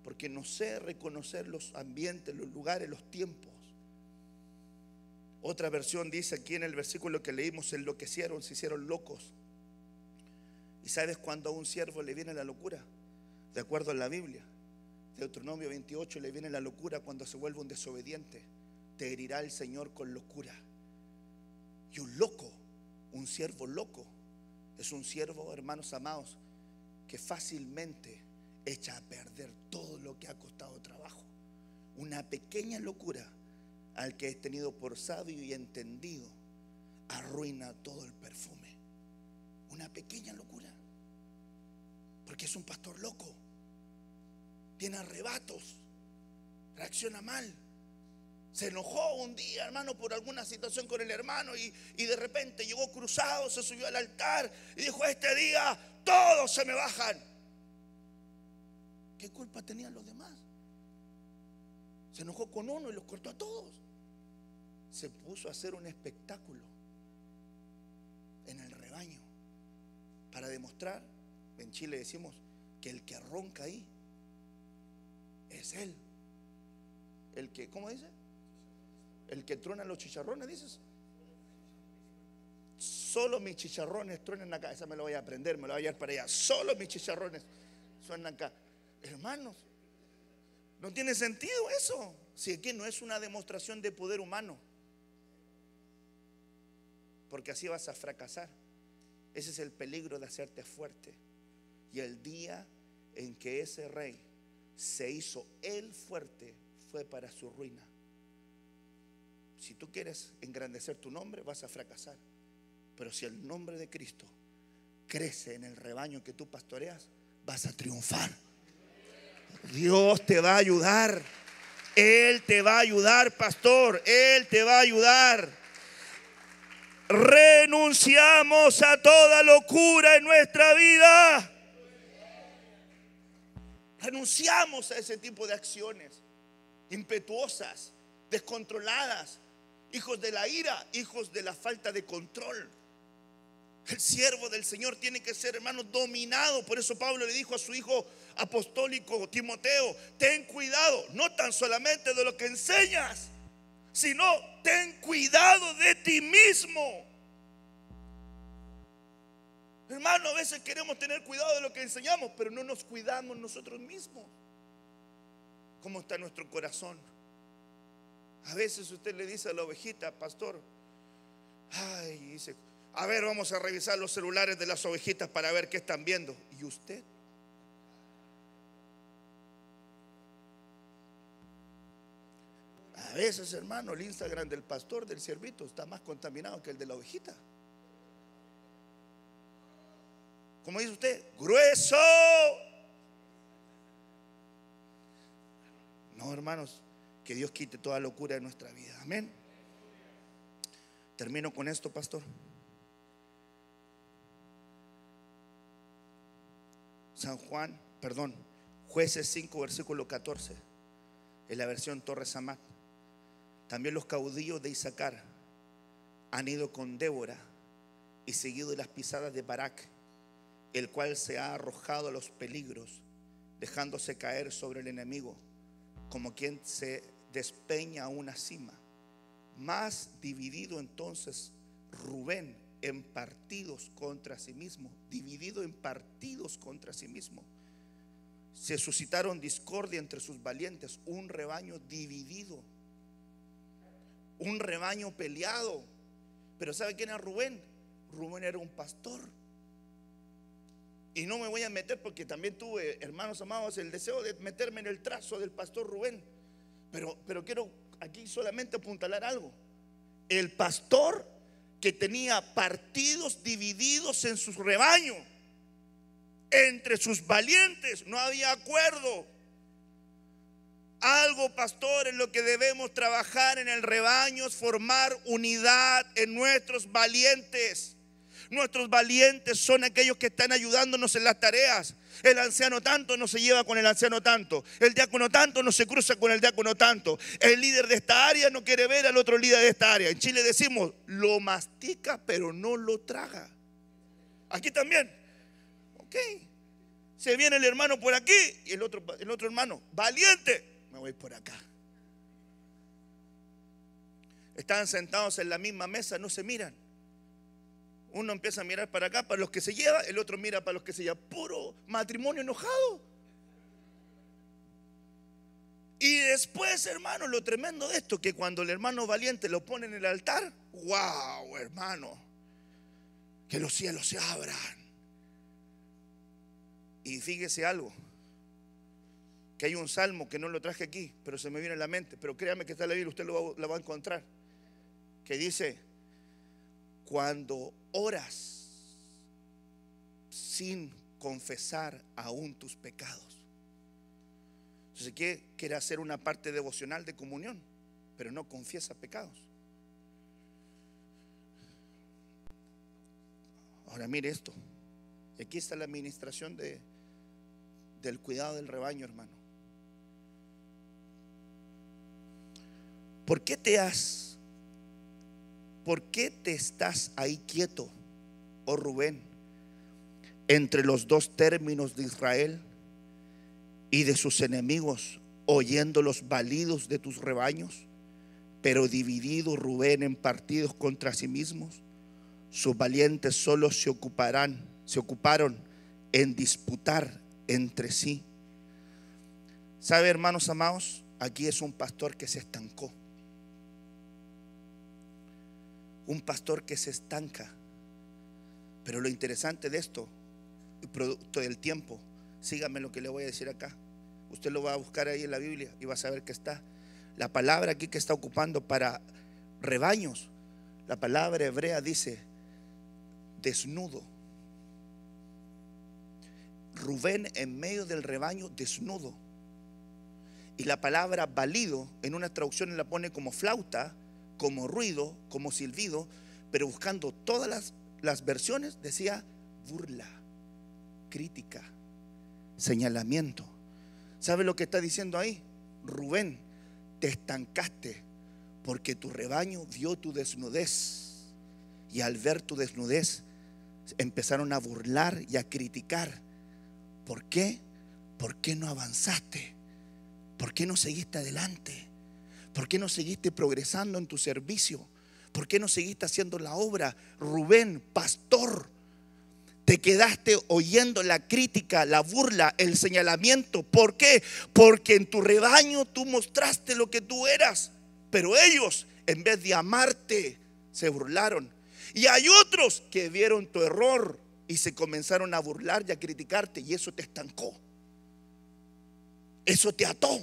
Porque no sé reconocer los ambientes, los lugares, los tiempos. Otra versión dice aquí en el versículo que leímos, se enloquecieron, se hicieron locos. ¿Y sabes cuando a un siervo le viene la locura? De acuerdo a la Biblia. Deuteronomio 28 le viene la locura cuando se vuelve un desobediente. Te herirá el Señor con locura. Y un loco, un siervo loco, es un siervo, hermanos amados, que fácilmente echa a perder todo lo que ha costado trabajo. Una pequeña locura al que es tenido por sabio y entendido arruina todo el perfume. Una pequeña locura. Porque es un pastor loco. Tiene arrebatos. Reacciona mal. Se enojó un día, hermano, por alguna situación con el hermano y, y, de repente llegó cruzado, se subió al altar y dijo, este día todos se me bajan. ¿Qué culpa tenían los demás? Se enojó con uno y los cortó a todos. Se puso a hacer un espectáculo en el rebaño para demostrar, en Chile decimos, que el que ronca ahí es él. El que, ¿cómo dice? El que truena los chicharrones, dices. Solo mis chicharrones truenan acá. Esa me lo voy a aprender, me lo voy a llevar para allá. Solo mis chicharrones suenan acá. Hermanos, no tiene sentido eso. Si aquí no es una demostración de poder humano. Porque así vas a fracasar. Ese es el peligro de hacerte fuerte. Y el día en que ese rey se hizo él fuerte fue para su ruina. Si tú quieres engrandecer tu nombre, vas a fracasar. Pero si el nombre de Cristo crece en el rebaño que tú pastoreas, vas a triunfar. Dios te va a ayudar. Él te va a ayudar, pastor. Él te va a ayudar. Renunciamos a toda locura en nuestra vida. Renunciamos a ese tipo de acciones impetuosas, descontroladas, hijos de la ira, hijos de la falta de control. El siervo del Señor tiene que ser, hermano, dominado. Por eso Pablo le dijo a su hijo apostólico Timoteo, ten cuidado, no tan solamente de lo que enseñas, sino ten cuidado de ti mismo. Hermano, a veces queremos tener cuidado de lo que enseñamos, pero no nos cuidamos nosotros mismos. ¿Cómo está nuestro corazón? A veces usted le dice a la ovejita, pastor, ay, dice, a ver, vamos a revisar los celulares de las ovejitas para ver qué están viendo. ¿Y usted? A veces, hermano, el Instagram del pastor, del ciervito, está más contaminado que el de la ovejita. ¿Cómo dice usted? Grueso. No, hermanos, que Dios quite toda locura de nuestra vida. Amén. Termino con esto, pastor. San Juan, perdón, jueces 5, versículo 14, en la versión Torres Amat. También los caudillos de Isaacar han ido con Débora y seguido las pisadas de Barak, el cual se ha arrojado a los peligros, dejándose caer sobre el enemigo, como quien se despeña a una cima. Más dividido entonces Rubén en partidos contra sí mismo, dividido en partidos contra sí mismo. Se suscitaron discordia entre sus valientes, un rebaño dividido, un rebaño peleado. Pero ¿sabe quién era Rubén? Rubén era un pastor. Y no me voy a meter porque también tuve, hermanos amados, el deseo de meterme en el trazo del pastor Rubén. Pero, pero quiero aquí solamente apuntalar algo. El pastor que tenía partidos divididos en su rebaño. Entre sus valientes no había acuerdo. Algo, pastor, en lo que debemos trabajar en el rebaño es formar unidad en nuestros valientes. Nuestros valientes son aquellos que están ayudándonos en las tareas. El anciano tanto no se lleva con el anciano tanto. El diácono tanto no se cruza con el diácono tanto. El líder de esta área no quiere ver al otro líder de esta área. En Chile decimos, lo mastica pero no lo traga. Aquí también. Ok. Se viene el hermano por aquí y el otro, el otro hermano, valiente, me voy por acá. Están sentados en la misma mesa, no se miran. Uno empieza a mirar para acá, para los que se lleva, el otro mira para los que se lleva. Puro matrimonio enojado. Y después, hermano, lo tremendo de esto, que cuando el hermano valiente lo pone en el altar, wow, hermano, que los cielos se abran. Y fíjese algo, que hay un salmo que no lo traje aquí, pero se me viene a la mente, pero créame que está en la Biblia, usted lo va, va a encontrar, que dice, cuando oras sin confesar aún tus pecados. Entonces, ¿qué quiere hacer una parte devocional de comunión? Pero no confiesa pecados. Ahora mire esto. Aquí está la administración de, del cuidado del rebaño, hermano. ¿Por qué te has ¿por qué te estás ahí quieto, oh Rubén, entre los dos términos de Israel y de sus enemigos, oyendo los balidos de tus rebaños? Pero dividido Rubén en partidos contra sí mismos, sus valientes solo se ocuparán, se ocuparon en disputar entre sí. ¿Sabe, hermanos amados? Aquí es un pastor que se estancó un pastor que se estanca. Pero lo interesante de esto, producto del tiempo, sígame lo que le voy a decir acá. Usted lo va a buscar ahí en la Biblia y va a saber que está. La palabra aquí que está ocupando para rebaños, la palabra hebrea dice desnudo. Rubén en medio del rebaño desnudo. Y la palabra valido en una traducción la pone como flauta como ruido, como silbido, pero buscando todas las, las versiones decía burla, crítica, señalamiento. ¿Sabe lo que está diciendo ahí? Rubén, te estancaste porque tu rebaño vio tu desnudez y al ver tu desnudez empezaron a burlar y a criticar. ¿Por qué? ¿Por qué no avanzaste? ¿Por qué no seguiste adelante? ¿Por qué no seguiste progresando en tu servicio? ¿Por qué no seguiste haciendo la obra? Rubén, pastor, te quedaste oyendo la crítica, la burla, el señalamiento. ¿Por qué? Porque en tu rebaño tú mostraste lo que tú eras. Pero ellos, en vez de amarte, se burlaron. Y hay otros que vieron tu error y se comenzaron a burlar y a criticarte y eso te estancó. Eso te ató.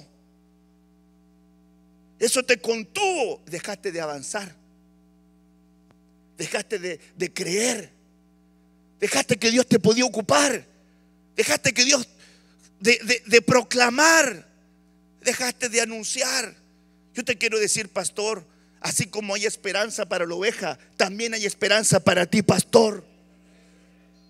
Eso te contuvo. Dejaste de avanzar. Dejaste de, creer. Dejaste que Dios te podía ocupar. Dejaste que Dios de, de proclamar. Dejaste de anunciar. Yo te quiero decir, pastor, así como hay esperanza para la oveja, también hay esperanza para ti, pastor.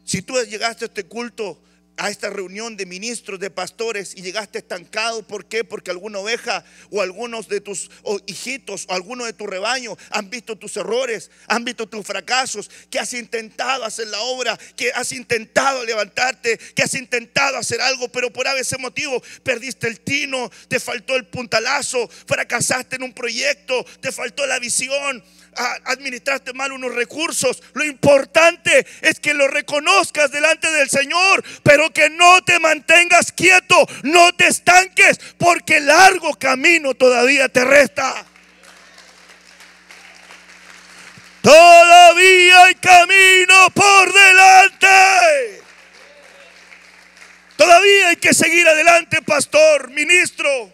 Si tú llegaste a este culto a esta reunión de ministros, de pastores y llegaste estancado. ¿Por qué? Porque alguna oveja o algunos de tus hijitos o alguno de tu rebaño han visto tus errores, han visto tus fracasos, que has intentado hacer la obra, que has intentado levantarte, que has intentado hacer algo, pero por ese motivo perdiste el tino, te faltó el puntalazo, fracasaste en un proyecto, te faltó la visión, administraste mal unos recursos. Lo importante es que lo reconozcas delante del Señor, pero que no te mantengas quieto, no te estanques, porque largo camino todavía te resta. Todavía hay camino por delante. Todavía hay que seguir adelante, pastor, ministro.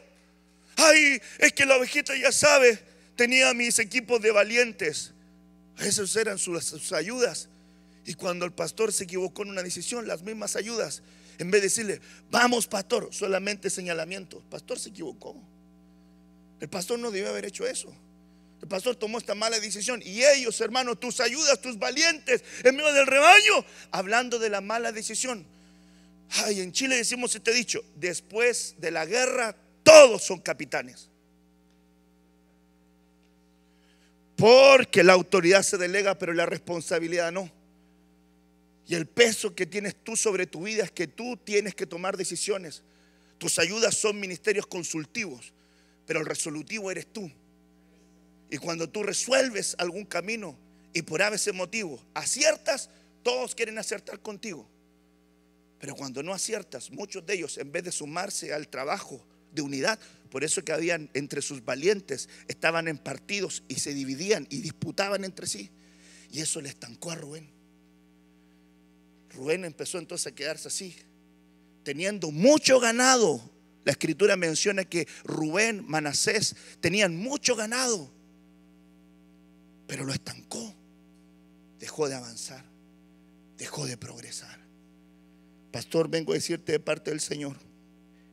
Ay, es que la ovejita ya sabe tenía mis equipos de valientes. Esos eran sus, ayudas. Y cuando el pastor se equivocó en una decisión, las mismas ayudas, en vez de decirle, vamos pastor, solamente señalamiento. El pastor se equivocó. El pastor no debió haber hecho eso. El pastor tomó esta mala decisión. Y ellos, hermanos, tus ayudas, tus valientes, en medio del rebaño, hablando de la mala decisión. Ay, en Chile decimos este dicho, después de la guerra todos son capitanes. Porque la autoridad se delega, pero la responsabilidad no. Y el peso que tienes tú sobre tu vida es que tú tienes que tomar decisiones. Tus ayudas son ministerios consultivos, pero el resolutivo eres tú. Y cuando tú resuelves algún camino y por ese motivo aciertas, todos quieren acertar contigo. Pero cuando no aciertas, muchos de ellos, en vez de sumarse al trabajo de unidad, por eso que habían entre sus valientes, estaban en partidos y se dividían y disputaban entre sí. Y eso le estancó a Rubén. Rubén empezó entonces a quedarse así, teniendo mucho ganado. La escritura menciona que Rubén, Manasés, tenían mucho ganado, pero lo estancó. Dejó de avanzar, dejó de progresar. Pastor, vengo a decirte de parte del Señor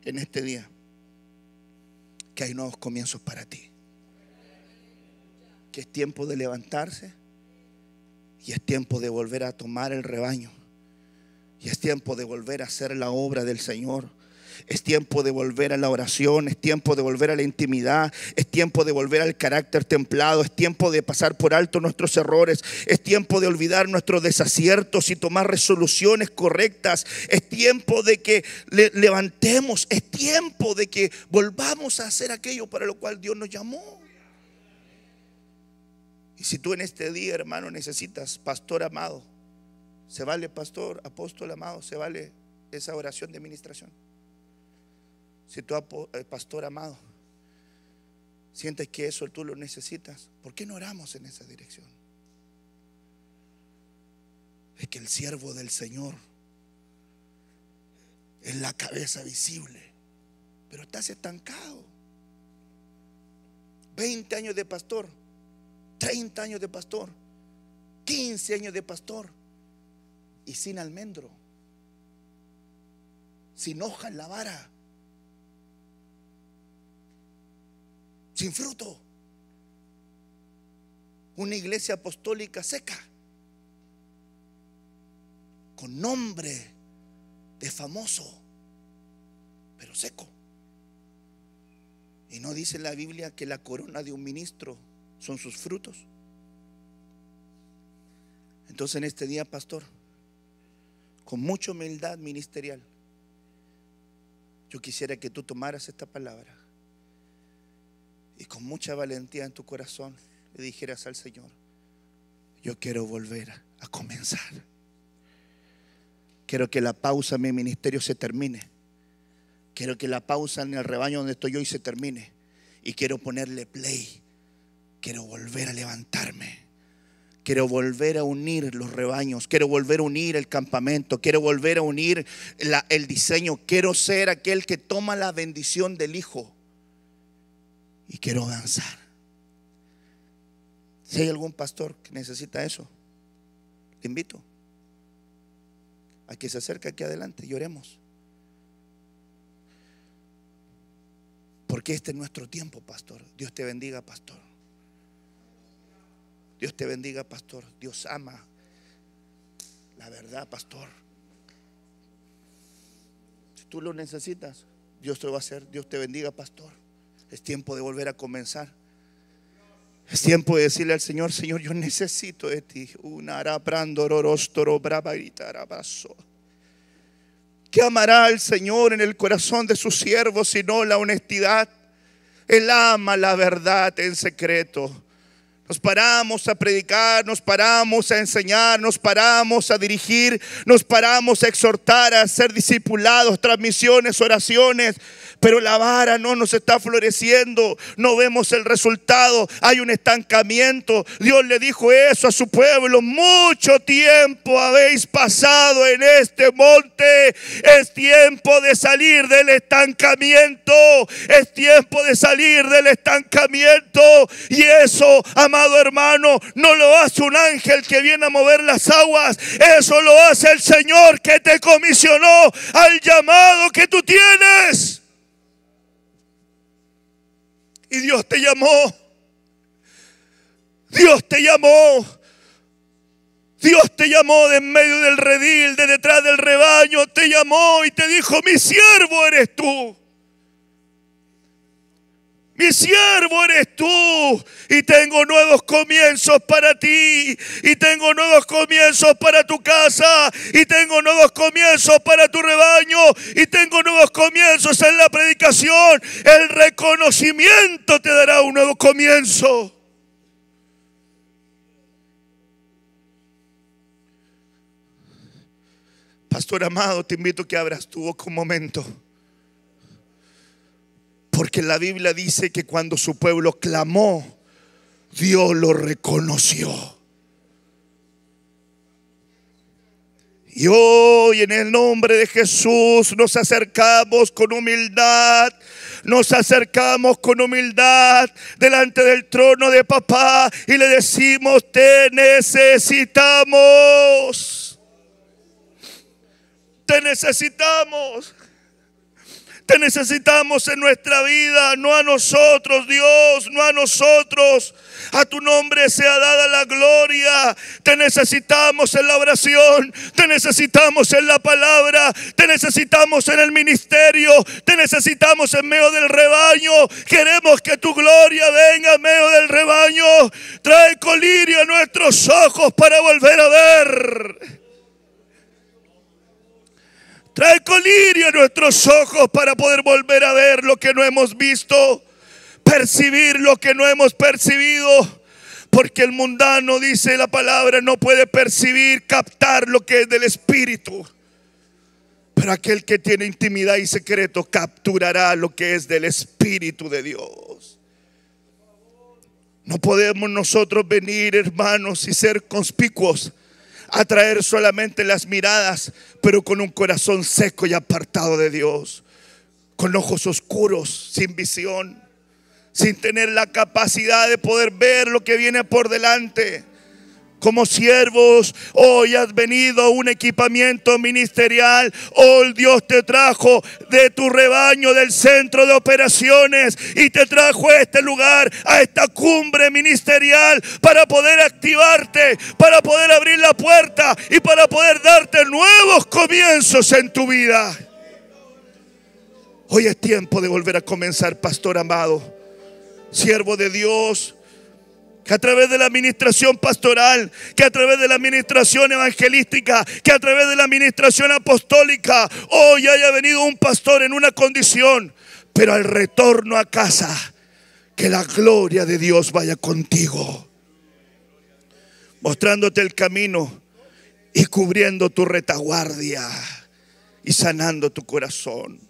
en este día que hay nuevos comienzos para ti. Que es tiempo de levantarse y es tiempo de volver a tomar el rebaño. Y es tiempo de volver a hacer la obra del Señor. Es tiempo de volver a la oración, es tiempo de volver a la intimidad, es tiempo de volver al carácter templado, es tiempo de pasar por alto nuestros errores, es tiempo de olvidar nuestros desaciertos y tomar resoluciones correctas, es tiempo de que levantemos, es tiempo de que volvamos a hacer aquello para lo cual Dios nos llamó. Y si tú en este día, hermano, necesitas, pastor amado, se vale, pastor, apóstol amado, se vale esa oración de administración. Si tú, eh, pastor amado, sientes que eso tú lo necesitas, ¿por qué no oramos en esa dirección? Es que el siervo del Señor es la cabeza visible, pero estás estancado. 20 años de pastor, 30 años de pastor, 15 años de pastor y sin almendro, sin hoja en la vara. Sin fruto. Una iglesia apostólica seca, con nombre de famoso, pero seco. Y no dice la Biblia que la corona de un ministro son sus frutos. Entonces en este día, pastor, con mucha humildad ministerial, yo quisiera que tú tomaras esta palabra y con mucha valentía en tu corazón le dijeras al Señor, yo quiero volver a comenzar. Quiero que la pausa en mi ministerio se termine. Quiero que la pausa en el rebaño donde estoy hoy se termine. Y quiero ponerle play. Quiero volver a levantarme. Quiero volver a unir los rebaños. Quiero volver a unir el campamento. Quiero volver a unir el diseño. Quiero ser aquel que toma la bendición del Hijo y quiero avanzar. Si hay algún pastor que necesita eso, le invito a que se acerque aquí adelante y oremos. Porque este es nuestro tiempo, pastor. Dios te bendiga, pastor. Dios te bendiga, pastor. Dios ama la verdad, pastor. Si tú lo necesitas, Dios te lo va a hacer. Dios te bendiga, pastor. Es tiempo de volver a comenzar. Es tiempo de decirle al Señor, Señor, yo necesito de ti. ¿Qué amará al Señor en el corazón de sus siervos sino la honestidad? Él ama la verdad en secreto. Nos paramos a predicar, nos paramos a enseñar, nos paramos a dirigir, nos paramos a exhortar, a ser discipulados, transmisiones, oraciones pero la vara no nos está floreciendo, no vemos el resultado, hay un estancamiento. Dios le dijo eso a su pueblo, mucho tiempo habéis pasado en este monte, es tiempo de salir del estancamiento, es tiempo de salir del estancamiento y eso, amado hermano, no lo hace un ángel que viene a mover las aguas, eso lo hace el Señor que te comisionó al llamado que tú tienes. Y Dios te llamó te llamó. Dios te llamó de en medio del redil, de detrás del rebaño, te llamó y te dijo, mi siervo eres tú. Mi siervo eres tú y tengo nuevos comienzos para ti y tengo nuevos comienzos para tu casa y tengo nuevos comienzos para tu rebaño y tengo nuevos comienzos en la predicación. El reconocimiento te dará un nuevo comienzo. Pastor amado, te invito a que abras tu boca un momento. Porque la Biblia dice que cuando su pueblo clamó, Dios lo reconoció. Y hoy en el nombre de Jesús nos acercamos con humildad, nos acercamos con humildad delante del trono de papá y le decimos, te necesitamos. Te necesitamos. Te necesitamos en nuestra vida, no a nosotros, Dios, no a nosotros. A tu nombre sea dada la gloria. Te necesitamos en la oración, te necesitamos en la palabra, te necesitamos en el ministerio, te necesitamos en medio del rebaño. Queremos que tu gloria venga en medio del rebaño. Trae colirio a nuestros ojos para volver a ver. Trae colirio a nuestros ojos para poder volver a ver lo que no hemos visto, percibir lo que no hemos percibido. Porque el mundano, dice la palabra, no puede percibir, captar lo que es del Espíritu. Pero aquel que tiene intimidad y secreto capturará lo que es del Espíritu de Dios. No podemos nosotros venir, hermanos, y ser conspicuos atraer solamente las miradas, pero con un corazón seco y apartado de Dios, con ojos oscuros, sin visión, sin tener la capacidad de poder ver lo que viene por delante como siervos. Hoy has venido a un equipamiento ministerial. Hoy Dios te trajo de tu rebaño del centro de operaciones y te trajo a este lugar, a esta cumbre ministerial para poder activarte, para poder abrir la puerta y para poder darte nuevos comienzos en tu vida. Hoy es tiempo de volver a comenzar, pastor amado, siervo de Dios que a través de la administración pastoral, que a través de la administración evangelística, que a través de la administración apostólica, hoy haya venido un pastor en una condición, pero al retorno a casa, que la gloria de Dios vaya contigo, mostrándote el camino y cubriendo tu retaguardia y sanando tu corazón.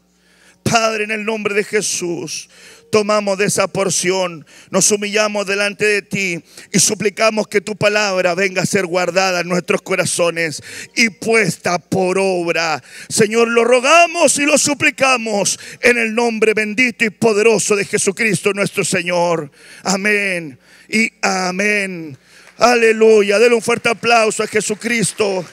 Padre, en el nombre de Jesús, tomamos de esa porción, nos humillamos delante de ti y suplicamos que tu palabra venga a ser guardada en nuestros corazones y puesta por obra. Señor, lo rogamos y lo suplicamos en el nombre bendito y poderoso de Jesucristo nuestro Señor. Amén y amén. Aleluya. Denle un fuerte aplauso a Jesucristo.